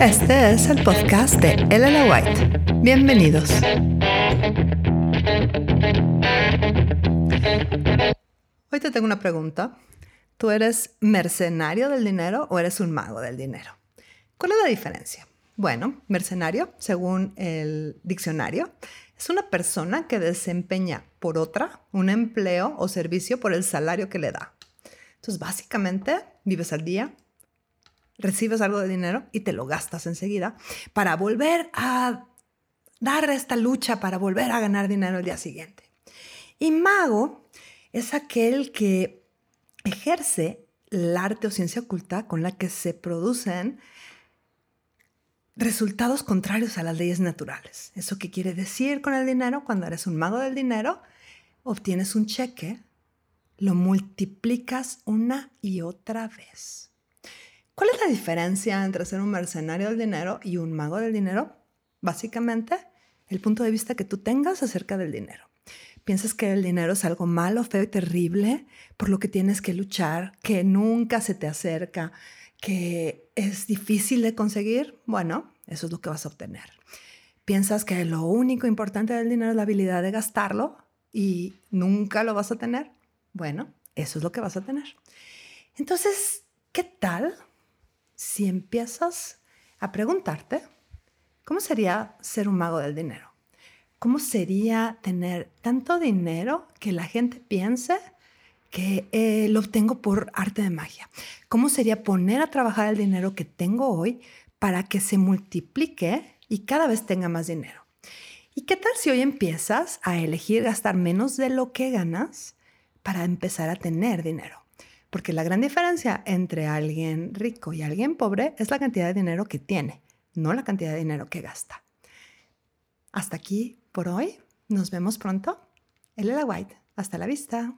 Este es el podcast de Elena White. Bienvenidos. Hoy te tengo una pregunta. ¿Tú eres mercenario del dinero o eres un mago del dinero? ¿Cuál es la diferencia? Bueno, mercenario, según el diccionario, es una persona que desempeña por otra un empleo o servicio por el salario que le da. Entonces, básicamente, vives al día, recibes algo de dinero y te lo gastas enseguida para volver a dar esta lucha, para volver a ganar dinero el día siguiente. Y mago es aquel que ejerce el arte o ciencia oculta con la que se producen resultados contrarios a las leyes naturales. ¿Eso qué quiere decir con el dinero? Cuando eres un mago del dinero, obtienes un cheque, lo multiplicas una y otra vez. ¿Cuál es la diferencia entre ser un mercenario del dinero y un mago del dinero? Básicamente, el punto de vista que tú tengas acerca del dinero. Piensas que el dinero es algo malo, feo y terrible, por lo que tienes que luchar, que nunca se te acerca, que es difícil de conseguir, bueno, eso es lo que vas a obtener. Piensas que lo único importante del dinero es la habilidad de gastarlo y nunca lo vas a tener, bueno, eso es lo que vas a tener. Entonces, ¿qué tal si empiezas a preguntarte cómo sería ser un mago del dinero? ¿Cómo sería tener tanto dinero que la gente piense que eh, lo obtengo por arte de magia. ¿Cómo sería poner a trabajar el dinero que tengo hoy para que se multiplique y cada vez tenga más dinero? ¿Y qué tal si hoy empiezas a elegir gastar menos de lo que ganas para empezar a tener dinero. Porque la gran diferencia entre alguien rico y alguien pobre es la cantidad de dinero que tiene, no la cantidad de dinero que gasta. Hasta aquí por hoy. Nos vemos pronto. Elela White. Hasta la vista.